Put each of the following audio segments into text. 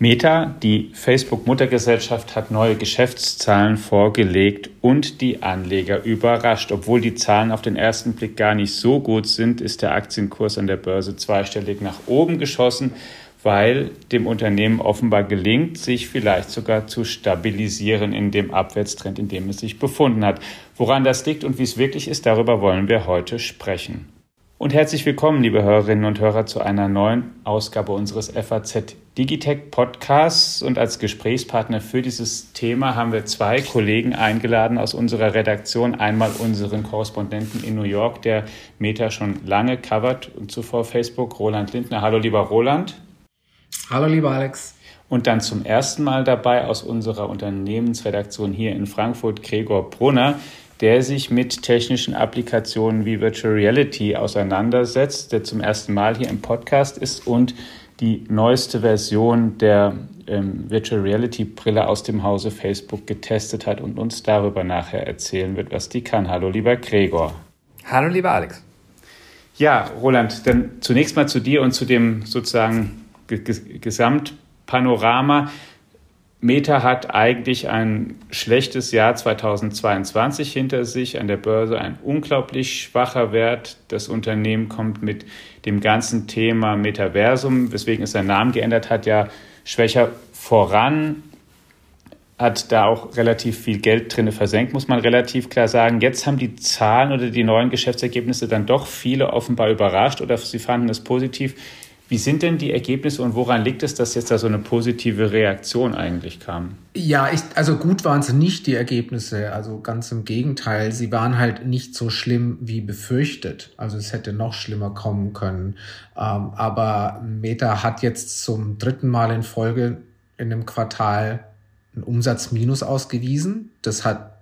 Meta, die Facebook-Muttergesellschaft, hat neue Geschäftszahlen vorgelegt und die Anleger überrascht. Obwohl die Zahlen auf den ersten Blick gar nicht so gut sind, ist der Aktienkurs an der Börse zweistellig nach oben geschossen, weil dem Unternehmen offenbar gelingt, sich vielleicht sogar zu stabilisieren in dem Abwärtstrend, in dem es sich befunden hat. Woran das liegt und wie es wirklich ist, darüber wollen wir heute sprechen. Und herzlich willkommen, liebe Hörerinnen und Hörer, zu einer neuen Ausgabe unseres FAZ Digitech Podcasts. Und als Gesprächspartner für dieses Thema haben wir zwei Kollegen eingeladen aus unserer Redaktion. Einmal unseren Korrespondenten in New York, der Meta schon lange covert und zuvor Facebook, Roland Lindner. Hallo, lieber Roland. Hallo, lieber Alex. Und dann zum ersten Mal dabei aus unserer Unternehmensredaktion hier in Frankfurt, Gregor Brunner der sich mit technischen Applikationen wie Virtual Reality auseinandersetzt, der zum ersten Mal hier im Podcast ist und die neueste Version der ähm, Virtual Reality Brille aus dem Hause Facebook getestet hat und uns darüber nachher erzählen wird, was die kann. Hallo, lieber Gregor. Hallo, lieber Alex. Ja, Roland, dann zunächst mal zu dir und zu dem sozusagen Gesamtpanorama. Meta hat eigentlich ein schlechtes Jahr 2022 hinter sich, an der Börse ein unglaublich schwacher Wert. Das Unternehmen kommt mit dem ganzen Thema Metaversum, weswegen es seinen Namen geändert hat, ja schwächer voran, hat da auch relativ viel Geld drin versenkt, muss man relativ klar sagen. Jetzt haben die Zahlen oder die neuen Geschäftsergebnisse dann doch viele offenbar überrascht oder sie fanden es positiv. Wie sind denn die Ergebnisse und woran liegt es, dass jetzt da so eine positive Reaktion eigentlich kam? Ja, ich, also gut waren es nicht, die Ergebnisse. Also ganz im Gegenteil. Sie waren halt nicht so schlimm wie befürchtet. Also es hätte noch schlimmer kommen können. Ähm, aber Meta hat jetzt zum dritten Mal in Folge in einem Quartal einen Umsatzminus ausgewiesen. Das hat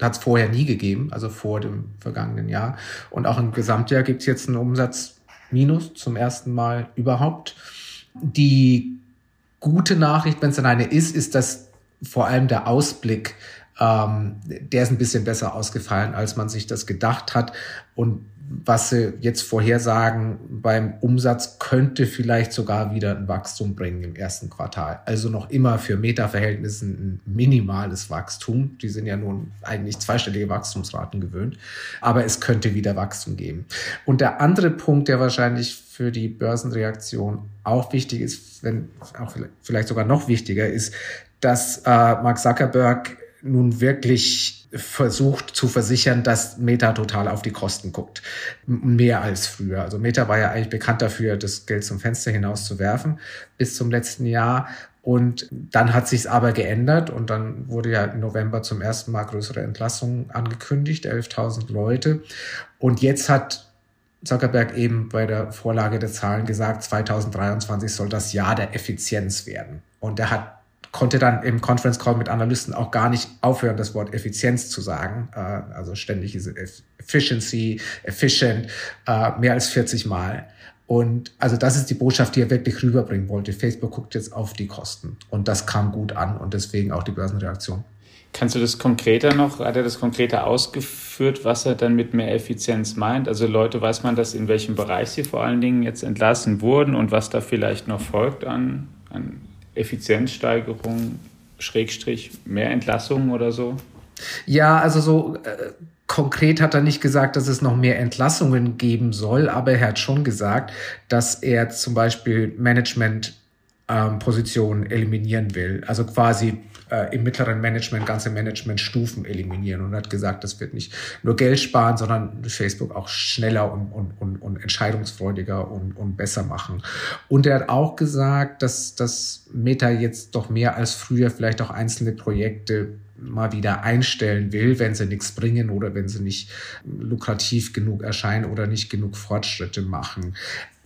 hat es vorher nie gegeben, also vor dem vergangenen Jahr. Und auch im Gesamtjahr gibt es jetzt einen Umsatz Minus zum ersten Mal überhaupt. Die gute Nachricht, wenn es dann eine ist, ist, dass vor allem der Ausblick, ähm, der ist ein bisschen besser ausgefallen, als man sich das gedacht hat. Und was sie jetzt vorhersagen beim Umsatz könnte vielleicht sogar wieder ein Wachstum bringen im ersten Quartal. Also noch immer für Meta-Verhältnisse ein minimales Wachstum. Die sind ja nun eigentlich zweistellige Wachstumsraten gewöhnt. Aber es könnte wieder Wachstum geben. Und der andere Punkt, der wahrscheinlich für die Börsenreaktion auch wichtig ist, wenn auch vielleicht sogar noch wichtiger ist, dass äh, Mark Zuckerberg nun wirklich versucht zu versichern, dass Meta total auf die Kosten guckt. Mehr als früher. Also Meta war ja eigentlich bekannt dafür, das Geld zum Fenster hinaus zu werfen bis zum letzten Jahr. Und dann hat sich's aber geändert und dann wurde ja im November zum ersten Mal größere Entlassungen angekündigt, 11.000 Leute. Und jetzt hat Zuckerberg eben bei der Vorlage der Zahlen gesagt, 2023 soll das Jahr der Effizienz werden. Und er hat konnte dann im Conference Call mit Analysten auch gar nicht aufhören, das Wort Effizienz zu sagen. Äh, also ständig diese Efficiency, efficient, äh, mehr als 40 Mal. Und also das ist die Botschaft, die er wirklich rüberbringen wollte. Facebook guckt jetzt auf die Kosten. Und das kam gut an und deswegen auch die Börsenreaktion. Kannst du das konkreter noch, hat er das konkreter ausgeführt, was er dann mit mehr Effizienz meint? Also Leute, weiß man das, in welchem Bereich sie vor allen Dingen jetzt entlassen wurden und was da vielleicht noch folgt an, an Effizienzsteigerung, Schrägstrich, mehr Entlassungen oder so? Ja, also so äh, konkret hat er nicht gesagt, dass es noch mehr Entlassungen geben soll, aber er hat schon gesagt, dass er zum Beispiel Management-Positionen ähm, eliminieren will. Also quasi äh, im mittleren Management ganze Managementstufen eliminieren und hat gesagt, das wird nicht nur Geld sparen, sondern Facebook auch schneller und, und, und, und entscheidungsfreudiger und, und besser machen. Und er hat auch gesagt, dass dass Meta jetzt doch mehr als früher vielleicht auch einzelne Projekte mal wieder einstellen will, wenn sie nichts bringen oder wenn sie nicht lukrativ genug erscheinen oder nicht genug Fortschritte machen.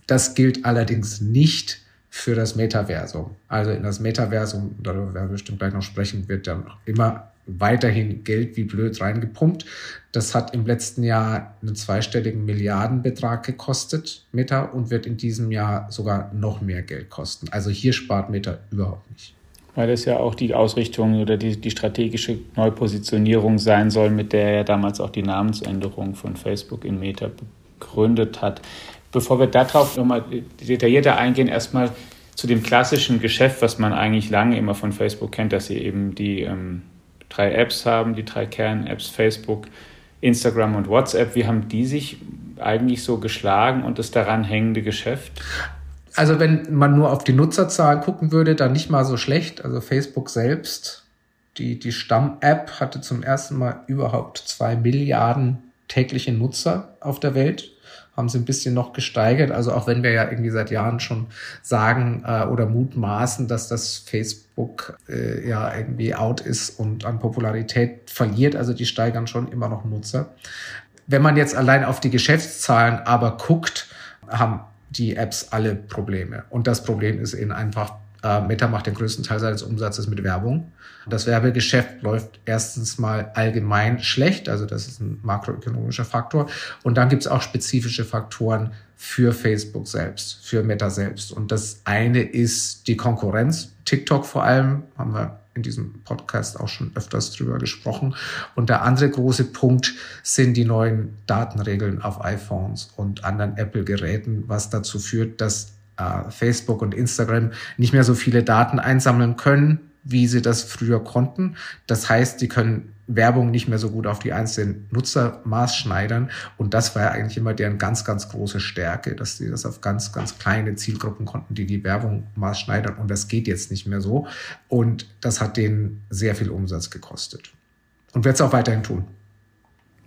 Das gilt allerdings nicht für das Metaversum. Also in das Metaversum, darüber werden wir bestimmt gleich noch sprechen, wird dann immer weiterhin Geld wie blöd reingepumpt. Das hat im letzten Jahr einen zweistelligen Milliardenbetrag gekostet, Meta, und wird in diesem Jahr sogar noch mehr Geld kosten. Also hier spart Meta überhaupt nicht. Weil das ja auch die Ausrichtung oder die, die strategische Neupositionierung sein soll, mit der er damals auch die Namensänderung von Facebook in Meta begründet hat. Bevor wir darauf nochmal detaillierter eingehen, erstmal zu dem klassischen Geschäft, was man eigentlich lange immer von Facebook kennt, dass sie eben die ähm, drei Apps haben, die drei Kern-Apps, Facebook, Instagram und WhatsApp. Wie haben die sich eigentlich so geschlagen und das daran hängende Geschäft? Also wenn man nur auf die Nutzerzahlen gucken würde, dann nicht mal so schlecht. Also Facebook selbst, die, die Stamm-App hatte zum ersten Mal überhaupt zwei Milliarden tägliche Nutzer auf der Welt haben sie ein bisschen noch gesteigert. Also auch wenn wir ja irgendwie seit Jahren schon sagen äh, oder mutmaßen, dass das Facebook äh, ja irgendwie out ist und an Popularität verliert. Also die steigern schon immer noch Nutzer. Wenn man jetzt allein auf die Geschäftszahlen aber guckt, haben die Apps alle Probleme. Und das Problem ist eben einfach, äh, Meta macht den größten Teil seines Umsatzes mit Werbung. Das Werbegeschäft läuft erstens mal allgemein schlecht, also das ist ein makroökonomischer Faktor. Und dann gibt es auch spezifische Faktoren für Facebook selbst, für Meta selbst. Und das eine ist die Konkurrenz. TikTok vor allem, haben wir in diesem Podcast auch schon öfters drüber gesprochen. Und der andere große Punkt sind die neuen Datenregeln auf iPhones und anderen Apple-Geräten, was dazu führt, dass äh, Facebook und Instagram nicht mehr so viele Daten einsammeln können, wie sie das früher konnten. Das heißt, die können Werbung nicht mehr so gut auf die einzelnen Nutzer maßschneidern. Und das war ja eigentlich immer deren ganz, ganz große Stärke, dass sie das auf ganz, ganz kleine Zielgruppen konnten, die die Werbung maßschneidern. Und das geht jetzt nicht mehr so. Und das hat denen sehr viel Umsatz gekostet. Und wird es auch weiterhin tun.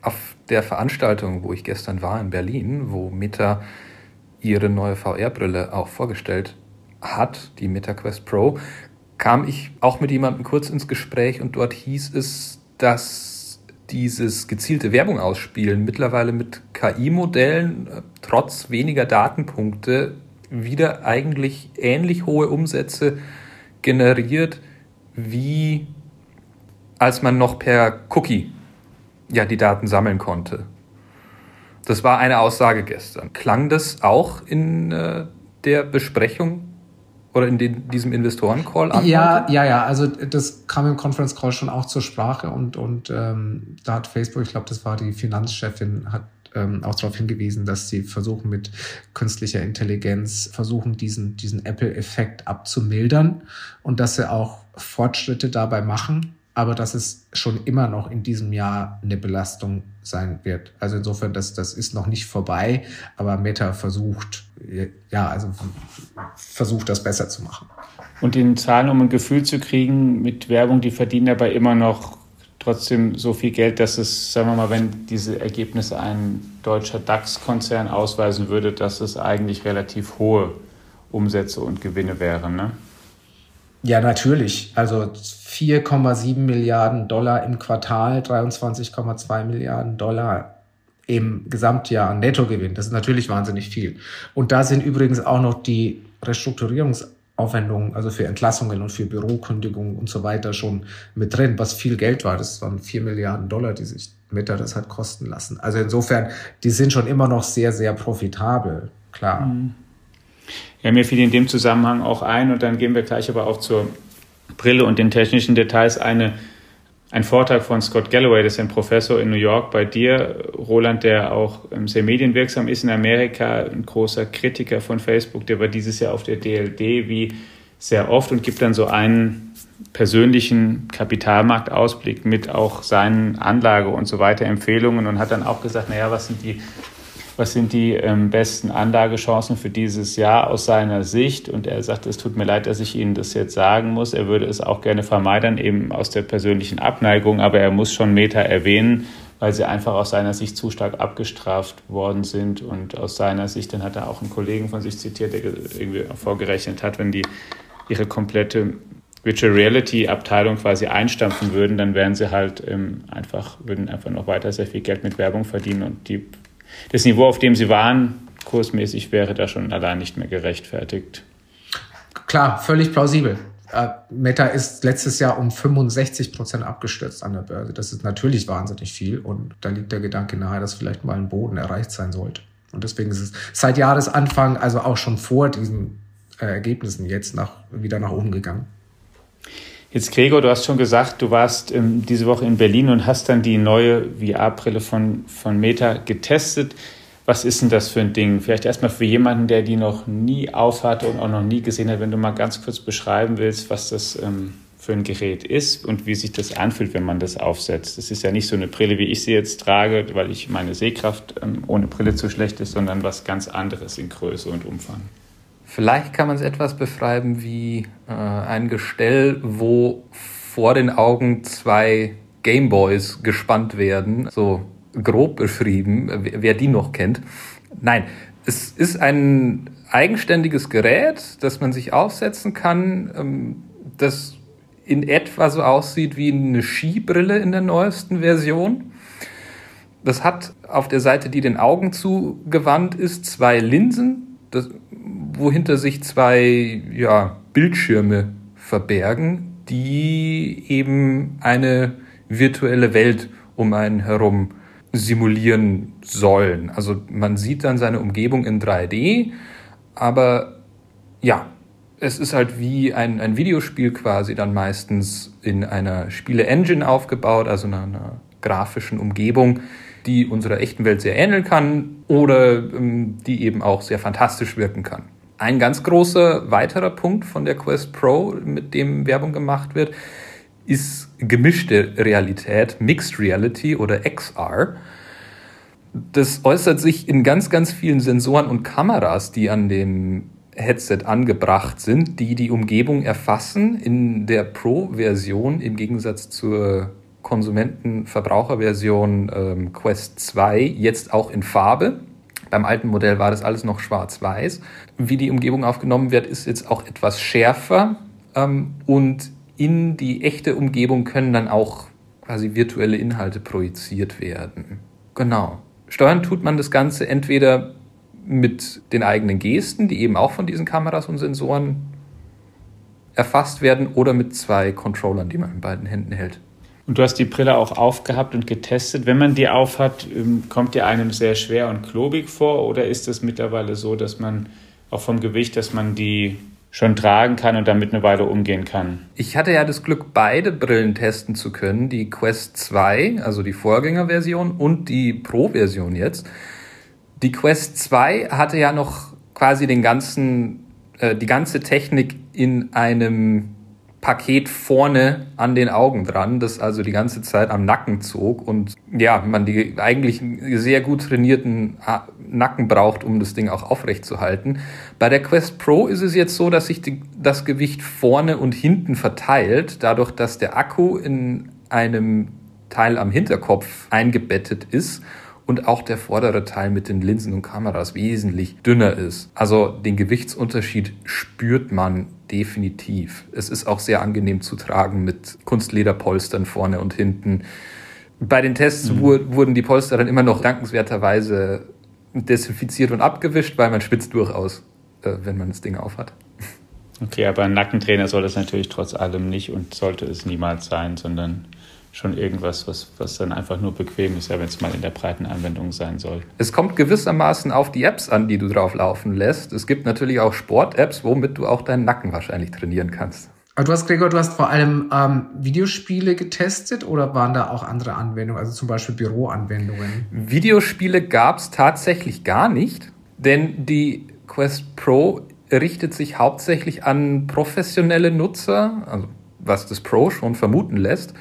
Auf der Veranstaltung, wo ich gestern war in Berlin, wo Meta ihre neue VR-Brille auch vorgestellt hat, die MetaQuest Pro, kam ich auch mit jemandem kurz ins Gespräch und dort hieß es, dass dieses gezielte Werbung ausspielen mittlerweile mit KI-Modellen äh, trotz weniger Datenpunkte wieder eigentlich ähnlich hohe Umsätze generiert, wie als man noch per Cookie ja die Daten sammeln konnte. Das war eine Aussage gestern. Klang das auch in äh, der Besprechung oder in den, diesem Investoren-Call an? Ja, ja, ja. Also das kam im Conference Call schon auch zur Sprache und, und ähm, da hat Facebook, ich glaube, das war die Finanzchefin, hat ähm, auch darauf hingewiesen, dass sie versuchen mit künstlicher Intelligenz versuchen diesen diesen Apple-Effekt abzumildern und dass sie auch Fortschritte dabei machen aber dass es schon immer noch in diesem Jahr eine Belastung sein wird. Also insofern, das, das ist noch nicht vorbei, aber Meta versucht, ja, also versucht das besser zu machen. Und in Zahlen, um ein Gefühl zu kriegen, mit Werbung, die verdienen dabei immer noch trotzdem so viel Geld, dass es, sagen wir mal, wenn diese Ergebnisse ein deutscher DAX-Konzern ausweisen würde, dass es eigentlich relativ hohe Umsätze und Gewinne wären. Ne? Ja, natürlich. Also 4,7 Milliarden Dollar im Quartal, 23,2 Milliarden Dollar im Gesamtjahr Nettogewinn. Das ist natürlich wahnsinnig viel. Und da sind übrigens auch noch die Restrukturierungsaufwendungen, also für Entlassungen und für Bürokündigungen und so weiter schon mit drin, was viel Geld war. Das waren 4 Milliarden Dollar, die sich Meta das hat kosten lassen. Also insofern, die sind schon immer noch sehr, sehr profitabel, klar. Mhm. Ja, mir fiel in dem Zusammenhang auch ein, und dann gehen wir gleich aber auch zur Brille und den technischen Details, eine, ein Vortrag von Scott Galloway, das ist ein Professor in New York bei dir, Roland, der auch sehr medienwirksam ist in Amerika, ein großer Kritiker von Facebook, der war dieses Jahr auf der DLD wie sehr oft und gibt dann so einen persönlichen Kapitalmarktausblick mit auch seinen Anlage und so weiter Empfehlungen und hat dann auch gesagt, naja, was sind die was sind die ähm, besten Anlagechancen für dieses Jahr aus seiner Sicht. Und er sagt, es tut mir leid, dass ich Ihnen das jetzt sagen muss. Er würde es auch gerne vermeiden, eben aus der persönlichen Abneigung, aber er muss schon Meta erwähnen, weil sie einfach aus seiner Sicht zu stark abgestraft worden sind. Und aus seiner Sicht, dann hat er auch einen Kollegen von sich zitiert, der irgendwie vorgerechnet hat, wenn die ihre komplette Virtual Reality Abteilung quasi einstampfen würden, dann wären sie halt ähm, einfach, würden einfach noch weiter sehr viel Geld mit Werbung verdienen und die das Niveau, auf dem sie waren, kursmäßig, wäre da schon allein nicht mehr gerechtfertigt. Klar, völlig plausibel. Äh, Meta ist letztes Jahr um 65 Prozent abgestürzt an der Börse. Das ist natürlich wahnsinnig viel und da liegt der Gedanke nahe, dass vielleicht mal ein Boden erreicht sein sollte. Und deswegen ist es seit Jahresanfang, also auch schon vor diesen äh, Ergebnissen, jetzt nach, wieder nach oben gegangen. Jetzt, Gregor, du hast schon gesagt, du warst ähm, diese Woche in Berlin und hast dann die neue VR-Brille von, von Meta getestet. Was ist denn das für ein Ding? Vielleicht erstmal für jemanden, der die noch nie aufhatte und auch noch nie gesehen hat, wenn du mal ganz kurz beschreiben willst, was das ähm, für ein Gerät ist und wie sich das anfühlt, wenn man das aufsetzt. Das ist ja nicht so eine Brille, wie ich sie jetzt trage, weil ich meine Sehkraft ähm, ohne Brille zu schlecht ist, sondern was ganz anderes in Größe und Umfang. Vielleicht kann man es etwas beschreiben wie äh, ein Gestell, wo vor den Augen zwei Gameboys gespannt werden, so grob beschrieben, wer die noch kennt. Nein, es ist ein eigenständiges Gerät, das man sich aufsetzen kann, ähm, das in etwa so aussieht wie eine Skibrille in der neuesten Version. Das hat auf der Seite, die den Augen zugewandt ist, zwei Linsen, das, wohinter sich zwei ja, Bildschirme verbergen, die eben eine virtuelle Welt um einen herum simulieren sollen. Also man sieht dann seine Umgebung in 3D, aber ja, es ist halt wie ein, ein Videospiel quasi dann meistens in einer Spiele-Engine aufgebaut, also einer, einer, grafischen Umgebung, die unserer echten Welt sehr ähneln kann oder ähm, die eben auch sehr fantastisch wirken kann. Ein ganz großer weiterer Punkt von der Quest Pro, mit dem Werbung gemacht wird, ist gemischte Realität, Mixed Reality oder XR. Das äußert sich in ganz, ganz vielen Sensoren und Kameras, die an dem Headset angebracht sind, die die Umgebung erfassen. In der Pro-Version im Gegensatz zur Konsumenten-Verbraucher-Version ähm, Quest 2 jetzt auch in Farbe. Beim alten Modell war das alles noch schwarz-weiß. Wie die Umgebung aufgenommen wird, ist jetzt auch etwas schärfer ähm, und in die echte Umgebung können dann auch quasi virtuelle Inhalte projiziert werden. Genau. Steuern tut man das Ganze entweder mit den eigenen Gesten, die eben auch von diesen Kameras und Sensoren erfasst werden, oder mit zwei Controllern, die man in beiden Händen hält. Und du hast die Brille auch aufgehabt und getestet. Wenn man die aufhat, ähm, kommt die einem sehr schwer und klobig vor oder ist es mittlerweile so, dass man auch vom Gewicht, dass man die schon tragen kann und damit eine Weile umgehen kann? Ich hatte ja das Glück, beide Brillen testen zu können, die Quest 2, also die Vorgängerversion und die Pro-Version jetzt. Die Quest 2 hatte ja noch quasi den ganzen, äh, die ganze Technik in einem Paket vorne an den Augen dran, das also die ganze Zeit am Nacken zog und ja, man die eigentlich sehr gut trainierten Nacken braucht, um das Ding auch aufrecht zu halten. Bei der Quest Pro ist es jetzt so, dass sich die, das Gewicht vorne und hinten verteilt, dadurch, dass der Akku in einem Teil am Hinterkopf eingebettet ist und auch der vordere Teil mit den Linsen und Kameras wesentlich dünner ist. Also den Gewichtsunterschied spürt man definitiv. Es ist auch sehr angenehm zu tragen mit Kunstlederpolstern vorne und hinten. Bei den Tests mhm. wurden die Polster dann immer noch dankenswerterweise desinfiziert und abgewischt, weil man spitzt durchaus, äh, wenn man das Ding aufhat. Okay, aber ein Nackentrainer soll das natürlich trotz allem nicht und sollte es niemals sein, sondern schon irgendwas, was, was dann einfach nur bequem ist, ja, wenn es mal in der breiten Anwendung sein soll. Es kommt gewissermaßen auf die Apps an, die du drauf laufen lässt. Es gibt natürlich auch Sport-Apps, womit du auch deinen Nacken wahrscheinlich trainieren kannst. Aber du hast, Gregor, du hast vor allem ähm, Videospiele getestet oder waren da auch andere Anwendungen, also zum Beispiel Büroanwendungen? Videospiele gab es tatsächlich gar nicht, denn die Quest Pro richtet sich hauptsächlich an professionelle Nutzer, also was das Pro schon vermuten lässt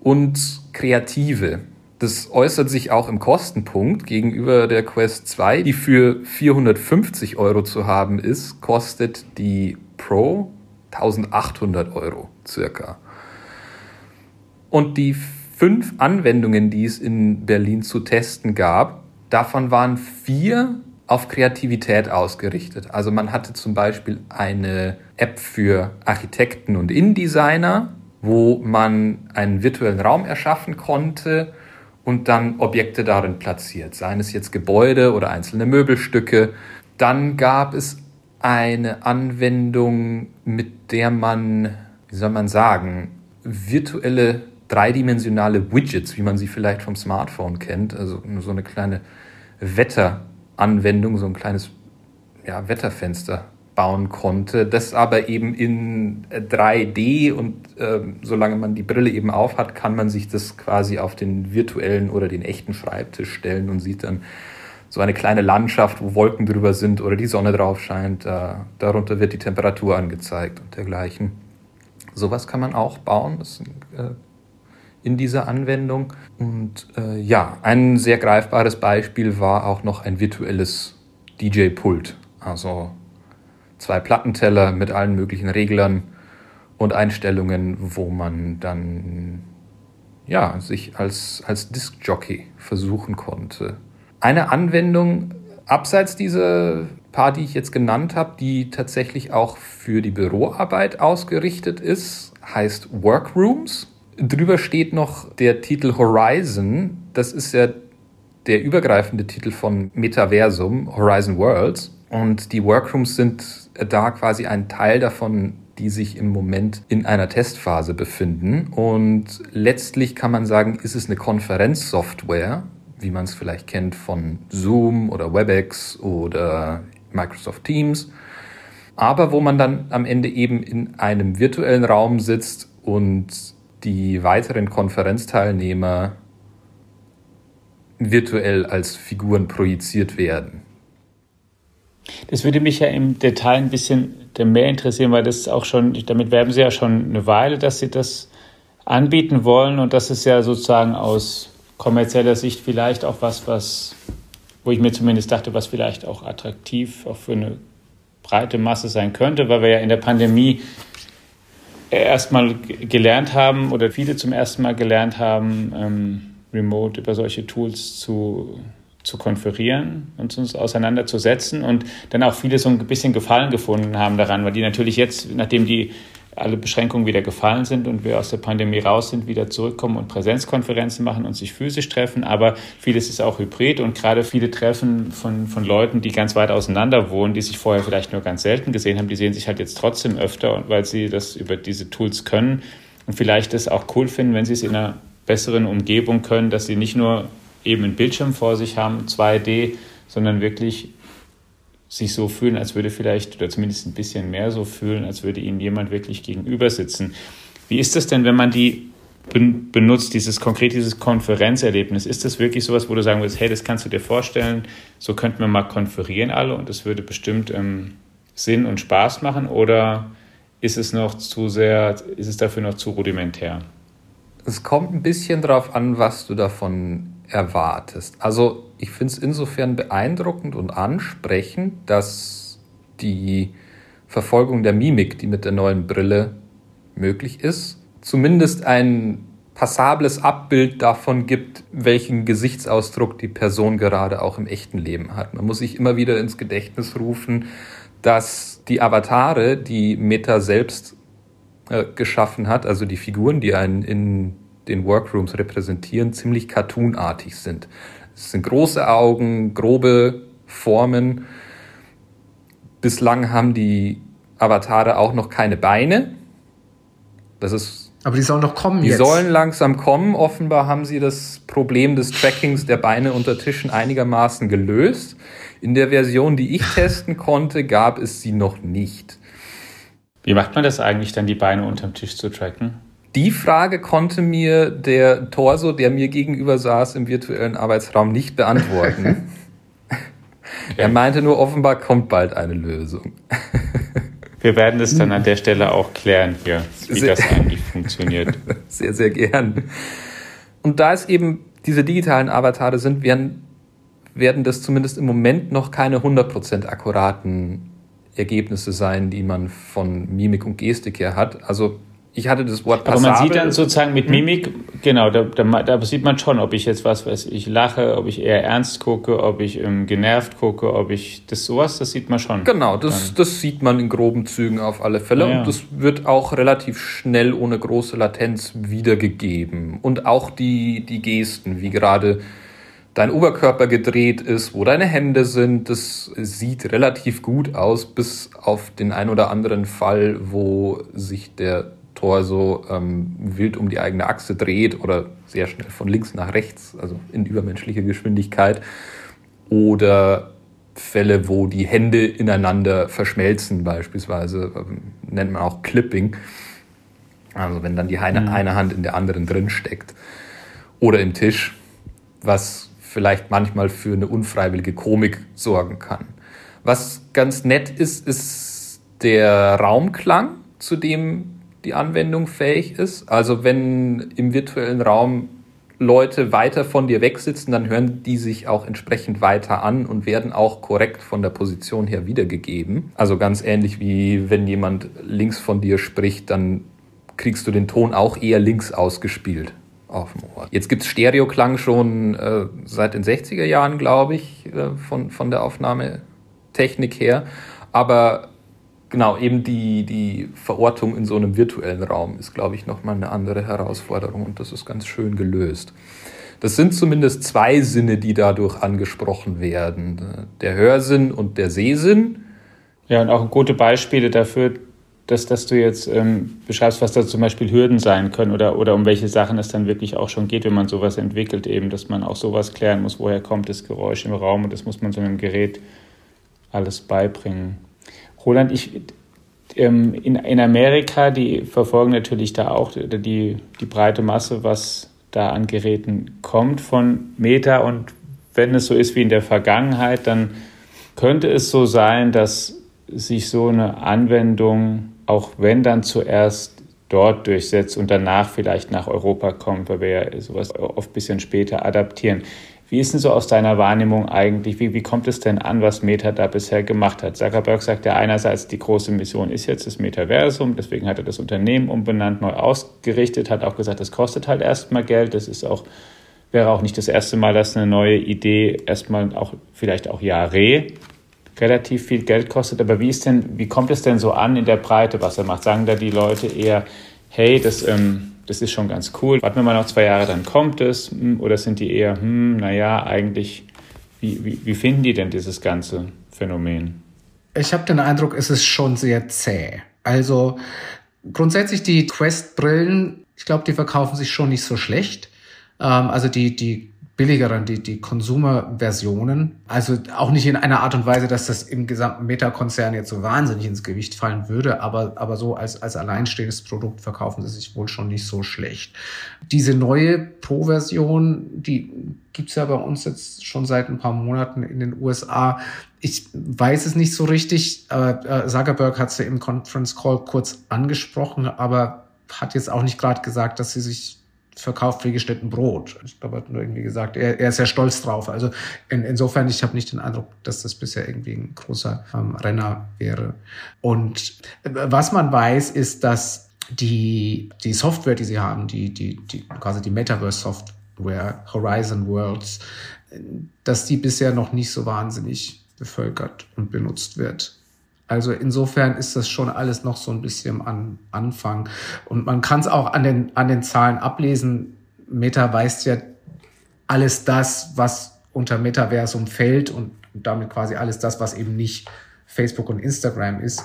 und Kreative. Das äußert sich auch im Kostenpunkt gegenüber der Quest 2, die für 450 Euro zu haben ist, kostet die Pro 1800 Euro circa. Und die fünf Anwendungen, die es in Berlin zu testen gab, davon waren vier auf Kreativität ausgerichtet. Also man hatte zum Beispiel eine App für Architekten und InDesigner, wo man einen virtuellen Raum erschaffen konnte und dann Objekte darin platziert, seien es jetzt Gebäude oder einzelne Möbelstücke. Dann gab es eine Anwendung, mit der man, wie soll man sagen, virtuelle dreidimensionale Widgets, wie man sie vielleicht vom Smartphone kennt, also so eine kleine Wetteranwendung, so ein kleines ja, Wetterfenster bauen konnte, das aber eben in 3D und äh, solange man die Brille eben auf hat, kann man sich das quasi auf den virtuellen oder den echten Schreibtisch stellen und sieht dann so eine kleine Landschaft, wo Wolken drüber sind oder die Sonne drauf scheint. Äh, darunter wird die Temperatur angezeigt und dergleichen. Sowas kann man auch bauen das, äh, in dieser Anwendung. Und äh, ja, ein sehr greifbares Beispiel war auch noch ein virtuelles DJ-Pult. Also zwei Plattenteller mit allen möglichen Reglern und Einstellungen, wo man dann ja, sich als, als Disc-Jockey versuchen konnte. Eine Anwendung abseits dieser paar, die ich jetzt genannt habe, die tatsächlich auch für die Büroarbeit ausgerichtet ist, heißt Workrooms. Drüber steht noch der Titel Horizon. Das ist ja der übergreifende Titel von Metaversum, Horizon Worlds. Und die Workrooms sind da quasi ein Teil davon, die sich im Moment in einer Testphase befinden. Und letztlich kann man sagen, ist es eine Konferenzsoftware, wie man es vielleicht kennt von Zoom oder WebEx oder Microsoft Teams, aber wo man dann am Ende eben in einem virtuellen Raum sitzt und die weiteren Konferenzteilnehmer virtuell als Figuren projiziert werden. Das würde mich ja im Detail ein bisschen mehr interessieren, weil das auch schon, damit werben Sie ja schon eine Weile, dass Sie das anbieten wollen und das ist ja sozusagen aus kommerzieller Sicht vielleicht auch was, was, wo ich mir zumindest dachte, was vielleicht auch attraktiv auch für eine breite Masse sein könnte, weil wir ja in der Pandemie erstmal gelernt haben oder viele zum ersten Mal gelernt haben, ähm, remote über solche Tools zu, zu konferieren und uns auseinanderzusetzen und dann auch viele so ein bisschen Gefallen gefunden haben daran, weil die natürlich jetzt, nachdem die alle Beschränkungen wieder gefallen sind und wir aus der Pandemie raus sind, wieder zurückkommen und Präsenzkonferenzen machen und sich physisch treffen. Aber vieles ist auch hybrid und gerade viele Treffen von, von Leuten, die ganz weit auseinander wohnen, die sich vorher vielleicht nur ganz selten gesehen haben, die sehen sich halt jetzt trotzdem öfter, weil sie das über diese Tools können und vielleicht es auch cool finden, wenn sie es in einer besseren Umgebung können, dass sie nicht nur eben einen Bildschirm vor sich haben, 2D, sondern wirklich sich so fühlen, als würde vielleicht, oder zumindest ein bisschen mehr so fühlen, als würde ihnen jemand wirklich gegenüber sitzen. Wie ist das denn, wenn man die benutzt, dieses konkret, dieses Konferenzerlebnis? Ist das wirklich sowas, wo du sagen würdest, hey, das kannst du dir vorstellen, so könnten wir mal konferieren alle und das würde bestimmt ähm, Sinn und Spaß machen oder ist es noch zu sehr, ist es dafür noch zu rudimentär? Es kommt ein bisschen darauf an, was du davon erwartest. Also ich finde es insofern beeindruckend und ansprechend, dass die Verfolgung der Mimik, die mit der neuen Brille möglich ist, zumindest ein passables Abbild davon gibt, welchen Gesichtsausdruck die Person gerade auch im echten Leben hat. Man muss sich immer wieder ins Gedächtnis rufen, dass die Avatare, die Meta selbst äh, geschaffen hat, also die Figuren, die einen in den Workrooms repräsentieren, ziemlich cartoonartig sind. Es sind große Augen, grobe Formen. Bislang haben die Avatare auch noch keine Beine. Das ist. Aber die sollen noch kommen die jetzt. Die sollen langsam kommen. Offenbar haben sie das Problem des Trackings der Beine unter Tischen einigermaßen gelöst. In der Version, die ich testen konnte, gab es sie noch nicht. Wie macht man das eigentlich dann, die Beine unterm Tisch zu tracken? Die Frage konnte mir der Torso, der mir gegenüber saß im virtuellen Arbeitsraum, nicht beantworten. er meinte nur, offenbar kommt bald eine Lösung. Wir werden es dann an der Stelle auch klären hier, wie sehr, das eigentlich funktioniert. Sehr, sehr gern. Und da es eben diese digitalen Avatare sind, werden, werden das zumindest im Moment noch keine 100% akkuraten Ergebnisse sein, die man von Mimik und Gestik her hat. Also ich hatte das Wort passabel. Aber man sieht dann sozusagen mit hm? Mimik, genau, da, da, da, sieht man schon, ob ich jetzt was weiß ich lache, ob ich eher ernst gucke, ob ich ähm, genervt gucke, ob ich das sowas, das sieht man schon. Genau, das, das sieht man in groben Zügen auf alle Fälle ja, ja. und das wird auch relativ schnell ohne große Latenz wiedergegeben. Und auch die, die Gesten, wie gerade dein Oberkörper gedreht ist, wo deine Hände sind, das sieht relativ gut aus, bis auf den ein oder anderen Fall, wo sich der Tor so ähm, wild um die eigene Achse dreht oder sehr schnell von links nach rechts, also in übermenschlicher Geschwindigkeit. Oder Fälle, wo die Hände ineinander verschmelzen, beispielsweise, ähm, nennt man auch Clipping. Also wenn dann die eine, mhm. eine Hand in der anderen drin steckt. Oder im Tisch, was vielleicht manchmal für eine unfreiwillige Komik sorgen kann. Was ganz nett ist, ist der Raumklang, zu dem die Anwendung fähig ist. Also wenn im virtuellen Raum Leute weiter von dir wegsitzen, dann hören die sich auch entsprechend weiter an und werden auch korrekt von der Position her wiedergegeben. Also ganz ähnlich wie wenn jemand links von dir spricht, dann kriegst du den Ton auch eher links ausgespielt auf dem Ohr. Jetzt gibt's Stereoklang schon äh, seit den 60er Jahren, glaube ich, äh, von, von der Aufnahmetechnik her. Aber genau, eben die, die Verortung in so einem virtuellen Raum ist, glaube ich, nochmal eine andere Herausforderung und das ist ganz schön gelöst. Das sind zumindest zwei Sinne, die dadurch angesprochen werden. Der Hörsinn und der Sehsinn. Ja, und auch gute Beispiele dafür, dass, dass du jetzt ähm, beschreibst, was da zum Beispiel Hürden sein können oder, oder um welche Sachen es dann wirklich auch schon geht, wenn man sowas entwickelt, eben, dass man auch sowas klären muss, woher kommt das Geräusch im Raum und das muss man so einem Gerät alles beibringen. Roland, ich, ähm, in, in Amerika, die verfolgen natürlich da auch die, die breite Masse, was da an Geräten kommt von Meta. Und wenn es so ist wie in der Vergangenheit, dann könnte es so sein, dass sich so eine Anwendung, auch wenn dann zuerst dort durchsetzt und danach vielleicht nach Europa kommt, weil wir ja sowas oft ein bisschen später adaptieren. Wie ist denn so aus deiner Wahrnehmung eigentlich, wie, wie kommt es denn an, was Meta da bisher gemacht hat? Zuckerberg sagt ja einerseits, die große Mission ist jetzt das Metaversum, deswegen hat er das Unternehmen umbenannt, neu ausgerichtet, hat auch gesagt, das kostet halt erstmal Geld, das ist auch, wäre auch nicht das erste Mal, dass eine neue Idee erstmal auch, vielleicht auch Jahre relativ viel Geld kostet. Aber wie ist denn, wie kommt es denn so an in der Breite, was er macht? Sagen da die Leute eher, hey, das, ähm, das ist schon ganz cool. Warten wir mal noch zwei Jahre, dann kommt es. Hm, oder sind die eher, hm, naja, eigentlich, wie, wie, wie finden die denn dieses ganze Phänomen? Ich habe den Eindruck, es ist schon sehr zäh. Also grundsätzlich die Quest-Brillen, ich glaube, die verkaufen sich schon nicht so schlecht. Ähm, also die, die billigeren, die, die Consumer-Versionen. Also auch nicht in einer Art und Weise, dass das im gesamten Meta-Konzern jetzt so wahnsinnig ins Gewicht fallen würde, aber, aber so als, als alleinstehendes Produkt verkaufen sie sich wohl schon nicht so schlecht. Diese neue Pro-Version, die gibt's ja bei uns jetzt schon seit ein paar Monaten in den USA. Ich weiß es nicht so richtig. Äh, Zuckerberg hat sie im Conference Call kurz angesprochen, aber hat jetzt auch nicht gerade gesagt, dass sie sich verkauft wie geschnitten Brot. Ich glaube, er hat nur irgendwie gesagt, er, er ist ja stolz drauf. Also in, insofern, ich habe nicht den Eindruck, dass das bisher irgendwie ein großer ähm, Renner wäre. Und äh, was man weiß, ist, dass die, die Software, die sie haben, die, die, die quasi die Metaverse-Software, Horizon Worlds, dass die bisher noch nicht so wahnsinnig bevölkert und benutzt wird. Also insofern ist das schon alles noch so ein bisschen am Anfang. Und man kann es auch an den, an den Zahlen ablesen. Meta weist ja alles das, was unter Metaversum fällt und damit quasi alles das, was eben nicht Facebook und Instagram ist,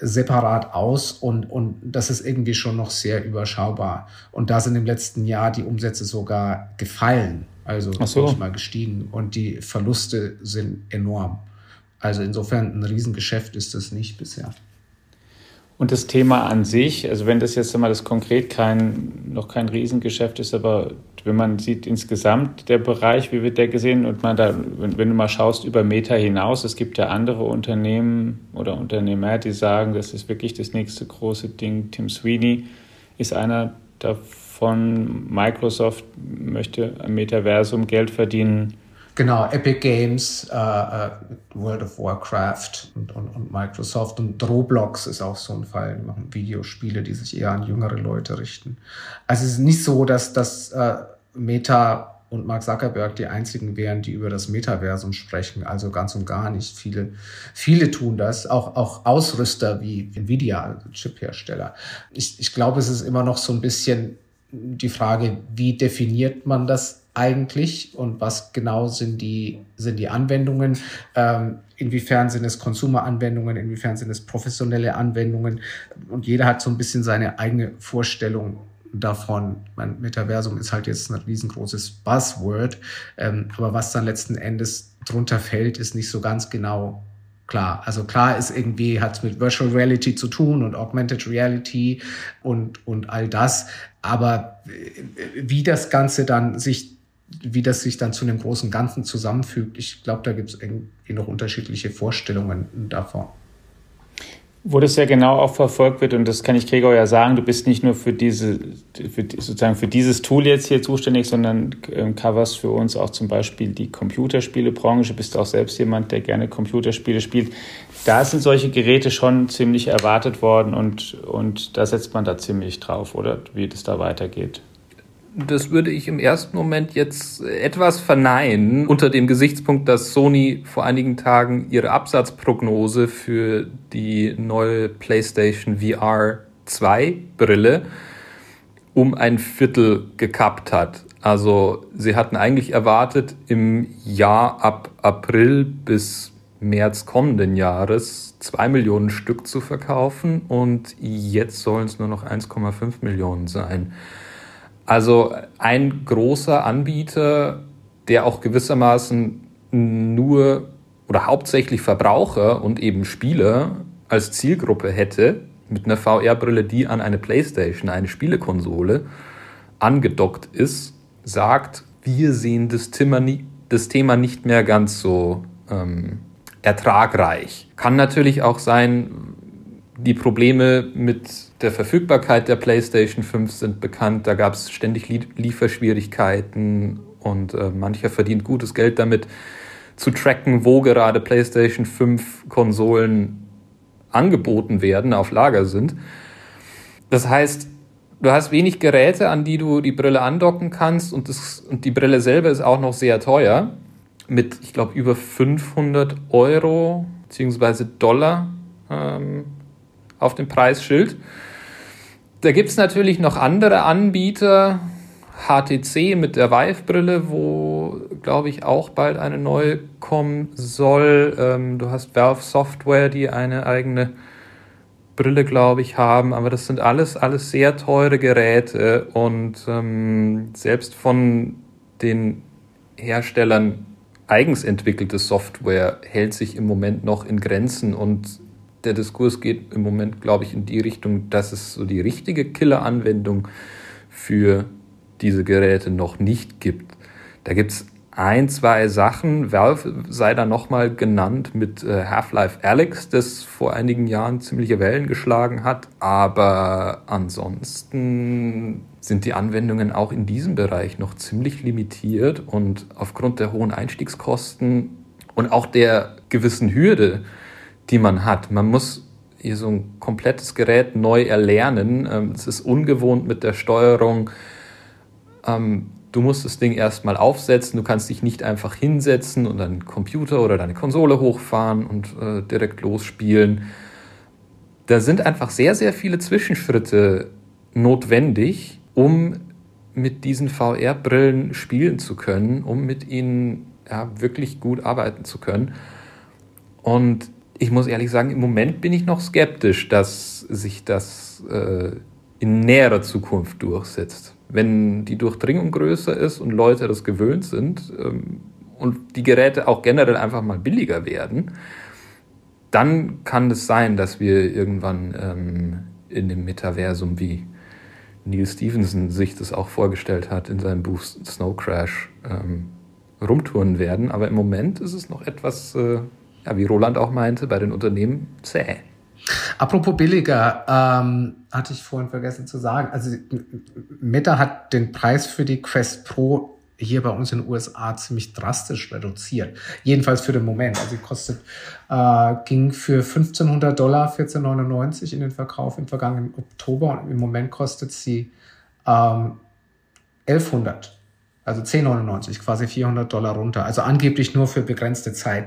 separat aus und, und das ist irgendwie schon noch sehr überschaubar. Und da sind im letzten Jahr die Umsätze sogar gefallen, also so. mal gestiegen und die Verluste sind enorm. Also insofern ein Riesengeschäft ist das nicht bisher. Und das Thema an sich, also wenn das jetzt einmal das konkret kein, noch kein Riesengeschäft ist, aber wenn man sieht insgesamt der Bereich, wie wird der gesehen und man da, wenn, wenn du mal schaust über Meta hinaus, es gibt ja andere Unternehmen oder Unternehmer, die sagen, das ist wirklich das nächste große Ding. Tim Sweeney ist einer davon. Microsoft möchte am Metaversum Geld verdienen. Genau, Epic Games, äh, äh, World of Warcraft und, und, und, Microsoft und Roblox ist auch so ein Fall. Die machen Videospiele, die sich eher an jüngere Leute richten. Also es ist nicht so, dass das äh, Meta und Mark Zuckerberg die einzigen wären, die über das Metaversum sprechen. Also ganz und gar nicht. Viele, viele tun das. Auch, auch Ausrüster wie Nvidia, also Chiphersteller. Ich, ich glaube, es ist immer noch so ein bisschen die Frage, wie definiert man das eigentlich und was genau sind die, sind die Anwendungen, ähm, inwiefern sind es Konsumeranwendungen, inwiefern sind es professionelle Anwendungen und jeder hat so ein bisschen seine eigene Vorstellung davon. Mein Metaversum ist halt jetzt ein riesengroßes Buzzword, ähm, aber was dann letzten Endes drunter fällt, ist nicht so ganz genau klar. Also klar ist irgendwie, hat es mit Virtual Reality zu tun und Augmented Reality und, und all das. Aber äh, wie das Ganze dann sich wie das sich dann zu einem großen Ganzen zusammenfügt, ich glaube, da gibt es irgendwie noch unterschiedliche Vorstellungen davon. Wo das ja genau auch verfolgt wird, und das kann ich Gregor ja sagen, du bist nicht nur für diese, für, sozusagen für dieses Tool jetzt hier zuständig, sondern ähm, coverst für uns auch zum Beispiel die Computerspielebranche, bist auch selbst jemand, der gerne Computerspiele spielt. Da sind solche Geräte schon ziemlich erwartet worden und, und da setzt man da ziemlich drauf, oder wie das da weitergeht das würde ich im ersten Moment jetzt etwas verneinen, unter dem Gesichtspunkt, dass Sony vor einigen Tagen ihre Absatzprognose für die neue PlayStation VR 2 Brille um ein Viertel gekappt hat. Also sie hatten eigentlich erwartet, im Jahr ab April bis März kommenden Jahres zwei Millionen Stück zu verkaufen und jetzt sollen es nur noch 1,5 Millionen sein. Also ein großer Anbieter, der auch gewissermaßen nur oder hauptsächlich Verbraucher und eben Spieler als Zielgruppe hätte, mit einer VR-Brille, die an eine PlayStation, eine Spielekonsole, angedockt ist, sagt, wir sehen das Thema, das Thema nicht mehr ganz so ähm, ertragreich. Kann natürlich auch sein, die Probleme mit der Verfügbarkeit der PlayStation 5 sind bekannt. Da gab es ständig Lieferschwierigkeiten und äh, mancher verdient gutes Geld damit zu tracken, wo gerade PlayStation 5 Konsolen angeboten werden, auf Lager sind. Das heißt, du hast wenig Geräte, an die du die Brille andocken kannst und, das, und die Brille selber ist auch noch sehr teuer mit, ich glaube, über 500 Euro bzw. Dollar ähm, auf dem Preisschild. Da gibt es natürlich noch andere Anbieter, HTC mit der Vive-Brille, wo, glaube ich, auch bald eine neue kommen soll. Ähm, du hast Valve Software, die eine eigene Brille, glaube ich, haben, aber das sind alles, alles sehr teure Geräte. Und ähm, selbst von den Herstellern eigens entwickelte Software hält sich im Moment noch in Grenzen. Und der Diskurs geht im Moment, glaube ich, in die Richtung, dass es so die richtige Killer-Anwendung für diese Geräte noch nicht gibt. Da gibt es ein, zwei Sachen. Valve sei da nochmal genannt mit äh, Half-Life Alex, das vor einigen Jahren ziemliche Wellen geschlagen hat. Aber ansonsten sind die Anwendungen auch in diesem Bereich noch ziemlich limitiert und aufgrund der hohen Einstiegskosten und auch der gewissen Hürde, die man hat. Man muss hier so ein komplettes Gerät neu erlernen. Ähm, es ist ungewohnt mit der Steuerung. Ähm, du musst das Ding erstmal aufsetzen. Du kannst dich nicht einfach hinsetzen und deinen Computer oder deine Konsole hochfahren und äh, direkt losspielen. Da sind einfach sehr, sehr viele Zwischenschritte notwendig, um mit diesen VR-Brillen spielen zu können, um mit ihnen ja, wirklich gut arbeiten zu können. Und ich muss ehrlich sagen, im Moment bin ich noch skeptisch, dass sich das äh, in näherer Zukunft durchsetzt. Wenn die Durchdringung größer ist und Leute das gewöhnt sind ähm, und die Geräte auch generell einfach mal billiger werden, dann kann es sein, dass wir irgendwann ähm, in dem Metaversum, wie Neil Stevenson sich das auch vorgestellt hat in seinem Buch Snow Crash, ähm, rumtouren werden. Aber im Moment ist es noch etwas äh, ja, wie Roland auch meinte, bei den Unternehmen zäh. Apropos billiger, ähm, hatte ich vorhin vergessen zu sagen. Also Meta hat den Preis für die Quest Pro hier bei uns in den USA ziemlich drastisch reduziert. Jedenfalls für den Moment. Also kostet, äh, ging für 1500 Dollar 14,99 in den Verkauf im vergangenen Oktober und im Moment kostet sie ähm, 1100. Also 10,99, quasi 400 Dollar runter. Also angeblich nur für begrenzte Zeit.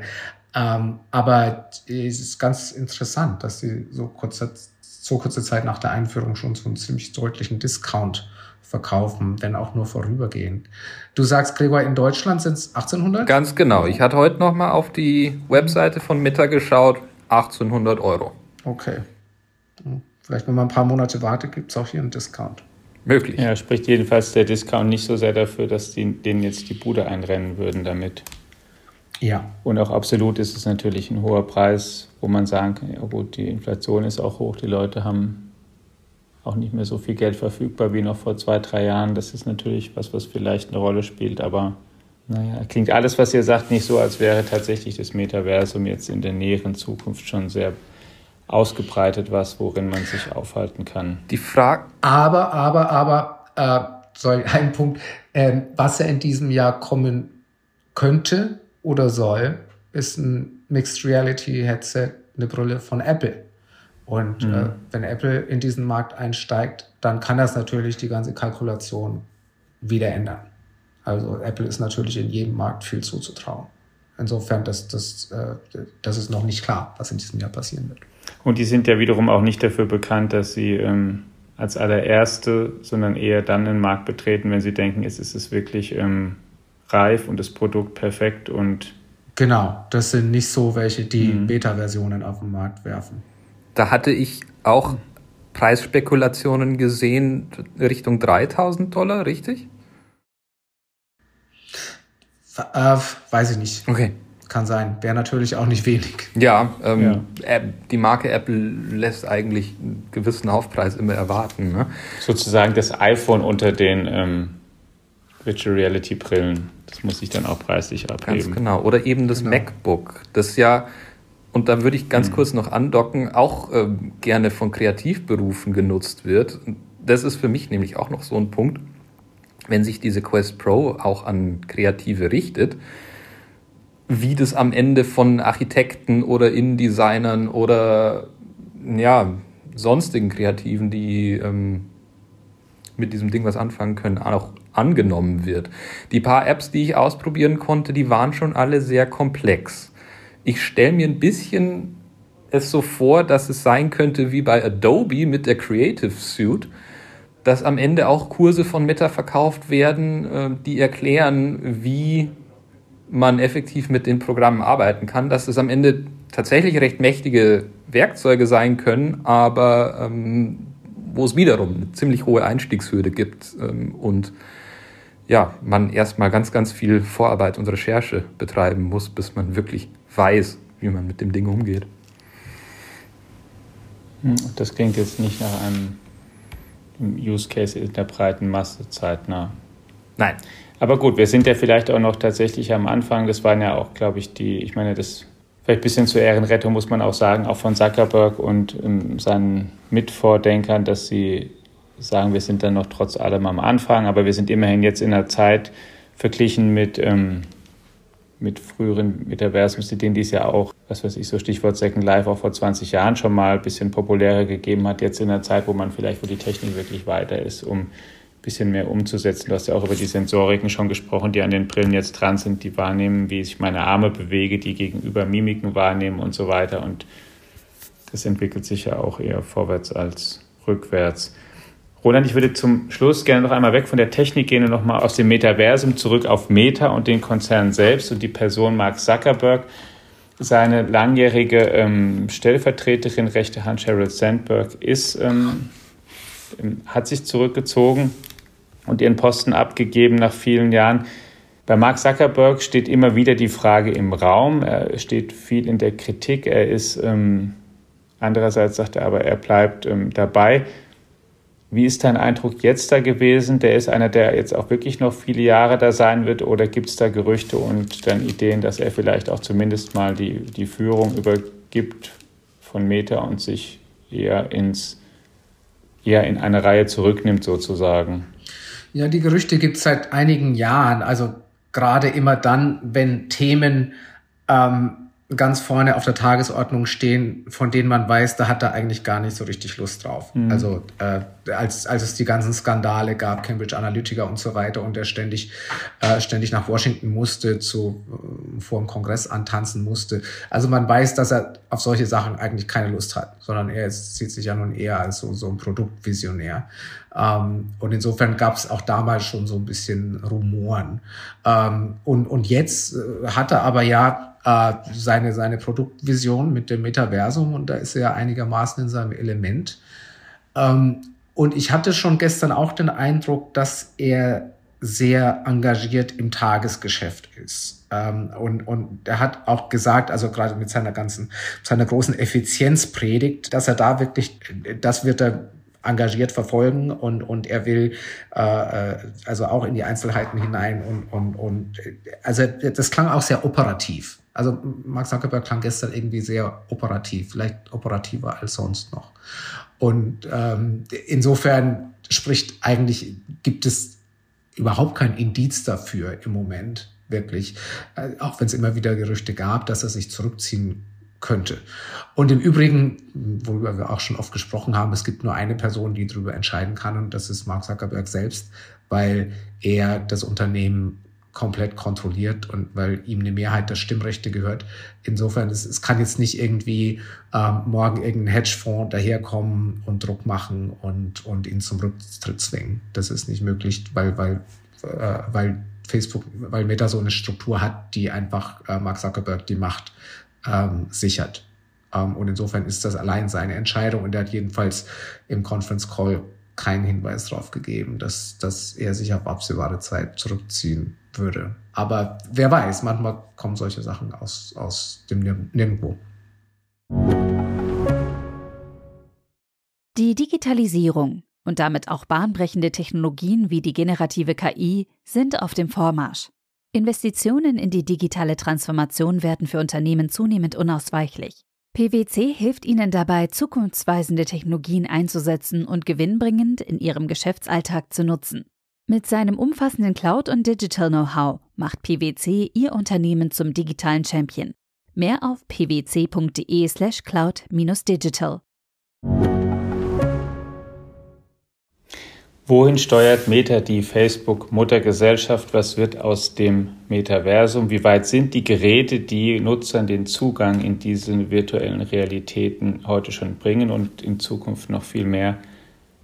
Ähm, aber es ist ganz interessant, dass sie so kurze, so kurze Zeit nach der Einführung schon so einen ziemlich deutlichen Discount verkaufen, wenn auch nur vorübergehend. Du sagst, Gregor, in Deutschland sind es 1800? Ganz genau. Ich hatte heute noch mal auf die Webseite von Meta geschaut. 1800 Euro. Okay. Vielleicht, wenn man ein paar Monate wartet, gibt es auch hier einen Discount. Möglich. Ja, spricht jedenfalls der Discount nicht so sehr dafür, dass die, denen jetzt die Bude einrennen würden damit. Ja. Und auch absolut ist es natürlich ein hoher Preis, wo man sagen kann, ja gut, die Inflation ist auch hoch, die Leute haben auch nicht mehr so viel Geld verfügbar wie noch vor zwei, drei Jahren. Das ist natürlich was, was vielleicht eine Rolle spielt, aber naja, klingt alles, was ihr sagt, nicht so, als wäre tatsächlich das Metaversum jetzt in der näheren Zukunft schon sehr ausgebreitet, was, worin man sich aufhalten kann. Die Frage. Aber, aber, aber, äh, sorry, ein Punkt, äh, was er in diesem Jahr kommen könnte oder soll, ist ein Mixed Reality Headset, eine Brille von Apple. Und mhm. äh, wenn Apple in diesen Markt einsteigt, dann kann das natürlich die ganze Kalkulation wieder ändern. Also Apple ist natürlich in jedem Markt viel zuzutrauen. Insofern, das, das, äh, das ist noch nicht klar, was in diesem Jahr passieren wird. Und die sind ja wiederum auch nicht dafür bekannt, dass sie ähm, als allererste, sondern eher dann den Markt betreten, wenn sie denken, es ist es wirklich ähm, reif und das Produkt perfekt und Genau, das sind nicht so welche, die mhm. Beta-Versionen auf den Markt werfen. Da hatte ich auch Preisspekulationen gesehen Richtung 3000 Dollar, richtig? Äh, weiß ich nicht. Okay. Kann sein. Wäre natürlich auch nicht wenig. Ja, ähm, ja. die Marke Apple lässt eigentlich einen gewissen Aufpreis immer erwarten. Ne? Sozusagen das iPhone unter den ähm, Virtual Reality Brillen. Das muss ich dann auch preislich abgeben. Ganz genau. Oder eben das genau. MacBook. Das ja, und da würde ich ganz mhm. kurz noch andocken, auch äh, gerne von Kreativberufen genutzt wird. Das ist für mich nämlich auch noch so ein Punkt wenn sich diese Quest Pro auch an Kreative richtet, wie das am Ende von Architekten oder Innendesignern oder ja, sonstigen Kreativen, die ähm, mit diesem Ding was anfangen können, auch angenommen wird. Die paar Apps, die ich ausprobieren konnte, die waren schon alle sehr komplex. Ich stelle mir ein bisschen es so vor, dass es sein könnte wie bei Adobe mit der Creative Suite, dass am Ende auch Kurse von Meta verkauft werden, äh, die erklären, wie man effektiv mit den Programmen arbeiten kann, dass es am Ende tatsächlich recht mächtige Werkzeuge sein können, aber ähm, wo es wiederum eine ziemlich hohe Einstiegshürde gibt ähm, und ja, man erstmal ganz, ganz viel Vorarbeit und Recherche betreiben muss, bis man wirklich weiß, wie man mit dem Ding umgeht. Hm, das klingt jetzt nicht nach einem Use Case in der breiten Masse zeitnah. Nein. Aber gut, wir sind ja vielleicht auch noch tatsächlich am Anfang. Das waren ja auch, glaube ich, die, ich meine, das vielleicht ein bisschen zur Ehrenrettung muss man auch sagen, auch von Zuckerberg und ähm, seinen Mitvordenkern, dass sie sagen, wir sind dann noch trotz allem am Anfang, aber wir sind immerhin jetzt in einer Zeit verglichen mit ähm, mit früheren Metaversen, denen dies ja auch, was weiß ich, so Stichwort Second Life auch vor 20 Jahren schon mal ein bisschen populärer gegeben hat, jetzt in einer Zeit, wo man vielleicht, wo die Technik wirklich weiter ist, um ein bisschen mehr umzusetzen. Du hast ja auch über die Sensoriken schon gesprochen, die an den Brillen jetzt dran sind, die wahrnehmen, wie ich meine Arme bewege, die gegenüber Mimiken wahrnehmen und so weiter. Und das entwickelt sich ja auch eher vorwärts als rückwärts. Roland, ich würde zum Schluss gerne noch einmal weg von der Technik gehen und nochmal aus dem Metaversum zurück auf Meta und den Konzern selbst und die Person Mark Zuckerberg. Seine langjährige ähm, Stellvertreterin, rechte Hand Sheryl Sandberg, ist, ähm, hat sich zurückgezogen und ihren Posten abgegeben nach vielen Jahren. Bei Mark Zuckerberg steht immer wieder die Frage im Raum. Er steht viel in der Kritik. Er ist, ähm, andererseits sagt er aber, er bleibt ähm, dabei. Wie ist dein Eindruck jetzt da gewesen? Der ist einer, der jetzt auch wirklich noch viele Jahre da sein wird oder gibt es da Gerüchte und dann Ideen, dass er vielleicht auch zumindest mal die, die Führung übergibt von Meta und sich eher ins eher in eine Reihe zurücknimmt sozusagen? Ja, die Gerüchte gibt es seit einigen Jahren. Also gerade immer dann, wenn Themen ähm, ganz vorne auf der Tagesordnung stehen, von denen man weiß, da hat er eigentlich gar nicht so richtig Lust drauf. Mhm. Also äh, als, als es die ganzen Skandale gab, Cambridge Analytica und so weiter, und er ständig, äh, ständig nach Washington musste, zu, äh, vor dem Kongress antanzen musste. Also man weiß, dass er auf solche Sachen eigentlich keine Lust hat, sondern er ist, sieht sich ja nun eher als so, so ein Produktvisionär. Ähm, und insofern gab es auch damals schon so ein bisschen Rumoren. Ähm, und, und jetzt äh, hat er aber ja äh, seine, seine Produktvision mit dem Metaversum und da ist er einigermaßen in seinem Element. Ähm, und ich hatte schon gestern auch den Eindruck, dass er sehr engagiert im Tagesgeschäft ist. Ähm, und, und er hat auch gesagt, also gerade mit seiner ganzen, seiner großen Effizienzpredigt, dass er da wirklich, das wird er engagiert verfolgen und, und er will äh, also auch in die Einzelheiten hinein und, und, und also das klang auch sehr operativ. Also Mark Zuckerberg klang gestern irgendwie sehr operativ, vielleicht operativer als sonst noch. Und ähm, insofern spricht eigentlich, gibt es überhaupt kein Indiz dafür im Moment, wirklich, äh, auch wenn es immer wieder Gerüchte gab, dass er sich zurückziehen könnte. Und im Übrigen, worüber wir auch schon oft gesprochen haben, es gibt nur eine Person, die darüber entscheiden kann, und das ist Mark Zuckerberg selbst, weil er das Unternehmen komplett kontrolliert und weil ihm eine Mehrheit der Stimmrechte gehört. Insofern, es, es kann jetzt nicht irgendwie ähm, morgen irgendein Hedgefonds daherkommen und Druck machen und, und ihn zum Rücktritt zwingen. Das ist nicht möglich, weil, weil, äh, weil Facebook, weil Meta so eine Struktur hat, die einfach äh, Mark Zuckerberg die Macht ähm, sichert. Ähm, und insofern ist das allein seine Entscheidung und er hat jedenfalls im Conference Call keinen Hinweis darauf gegeben, dass, dass er sich auf absehbare Zeit zurückziehen würde. Aber wer weiß, manchmal kommen solche Sachen aus, aus dem Nirgendwo. Die Digitalisierung und damit auch bahnbrechende Technologien wie die generative KI sind auf dem Vormarsch. Investitionen in die digitale Transformation werden für Unternehmen zunehmend unausweichlich. PwC hilft Ihnen dabei, zukunftsweisende Technologien einzusetzen und gewinnbringend in Ihrem Geschäftsalltag zu nutzen. Mit seinem umfassenden Cloud- und Digital-Know-how macht PwC Ihr Unternehmen zum digitalen Champion. Mehr auf pwc.de/slash cloud-digital. Wohin steuert Meta die Facebook-Muttergesellschaft? Was wird aus dem Metaversum? Wie weit sind die Geräte, die Nutzern den Zugang in diese virtuellen Realitäten heute schon bringen und in Zukunft noch viel mehr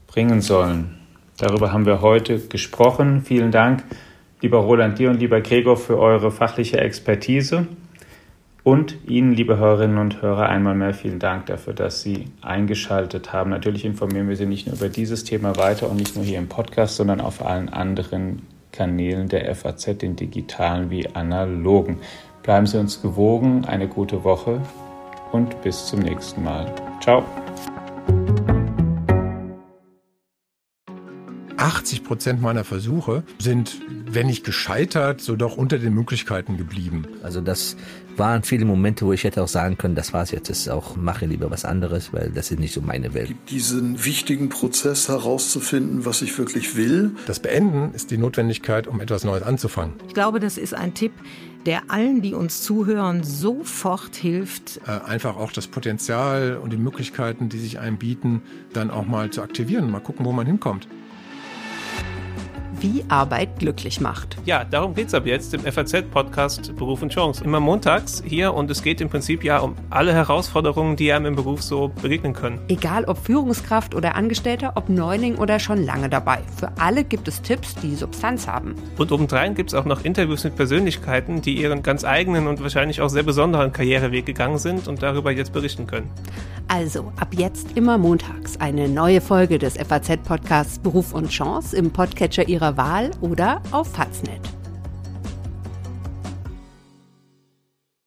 bringen sollen? Darüber haben wir heute gesprochen. Vielen Dank, lieber Roland, dir und lieber Gregor, für eure fachliche Expertise. Und Ihnen, liebe Hörerinnen und Hörer, einmal mehr vielen Dank dafür, dass Sie eingeschaltet haben. Natürlich informieren wir Sie nicht nur über dieses Thema weiter und nicht nur hier im Podcast, sondern auf allen anderen Kanälen der FAZ, den digitalen wie analogen. Bleiben Sie uns gewogen, eine gute Woche und bis zum nächsten Mal. Ciao. 80 Prozent meiner Versuche sind, wenn nicht gescheitert, so doch unter den Möglichkeiten geblieben. Also das waren viele Momente, wo ich hätte auch sagen können, das war's jetzt, das ist auch, mache lieber was anderes, weil das ist nicht so meine Welt. Diesen wichtigen Prozess herauszufinden, was ich wirklich will. Das Beenden ist die Notwendigkeit, um etwas Neues anzufangen. Ich glaube, das ist ein Tipp, der allen, die uns zuhören, sofort hilft. Äh, einfach auch das Potenzial und die Möglichkeiten, die sich einem bieten, dann auch mal zu aktivieren, mal gucken, wo man hinkommt wie Arbeit glücklich macht. Ja, darum geht es ab jetzt im FAZ-Podcast Beruf und Chance. Immer montags hier und es geht im Prinzip ja um alle Herausforderungen, die einem im Beruf so begegnen können. Egal ob Führungskraft oder Angestellter, ob Neuling oder schon lange dabei. Für alle gibt es Tipps, die Substanz haben. Und obendrein gibt es auch noch Interviews mit Persönlichkeiten, die ihren ganz eigenen und wahrscheinlich auch sehr besonderen Karriereweg gegangen sind und darüber jetzt berichten können. Also ab jetzt immer montags eine neue Folge des FAZ-Podcasts Beruf und Chance im Podcatcher Ihrer Wahl oder auf Faznet.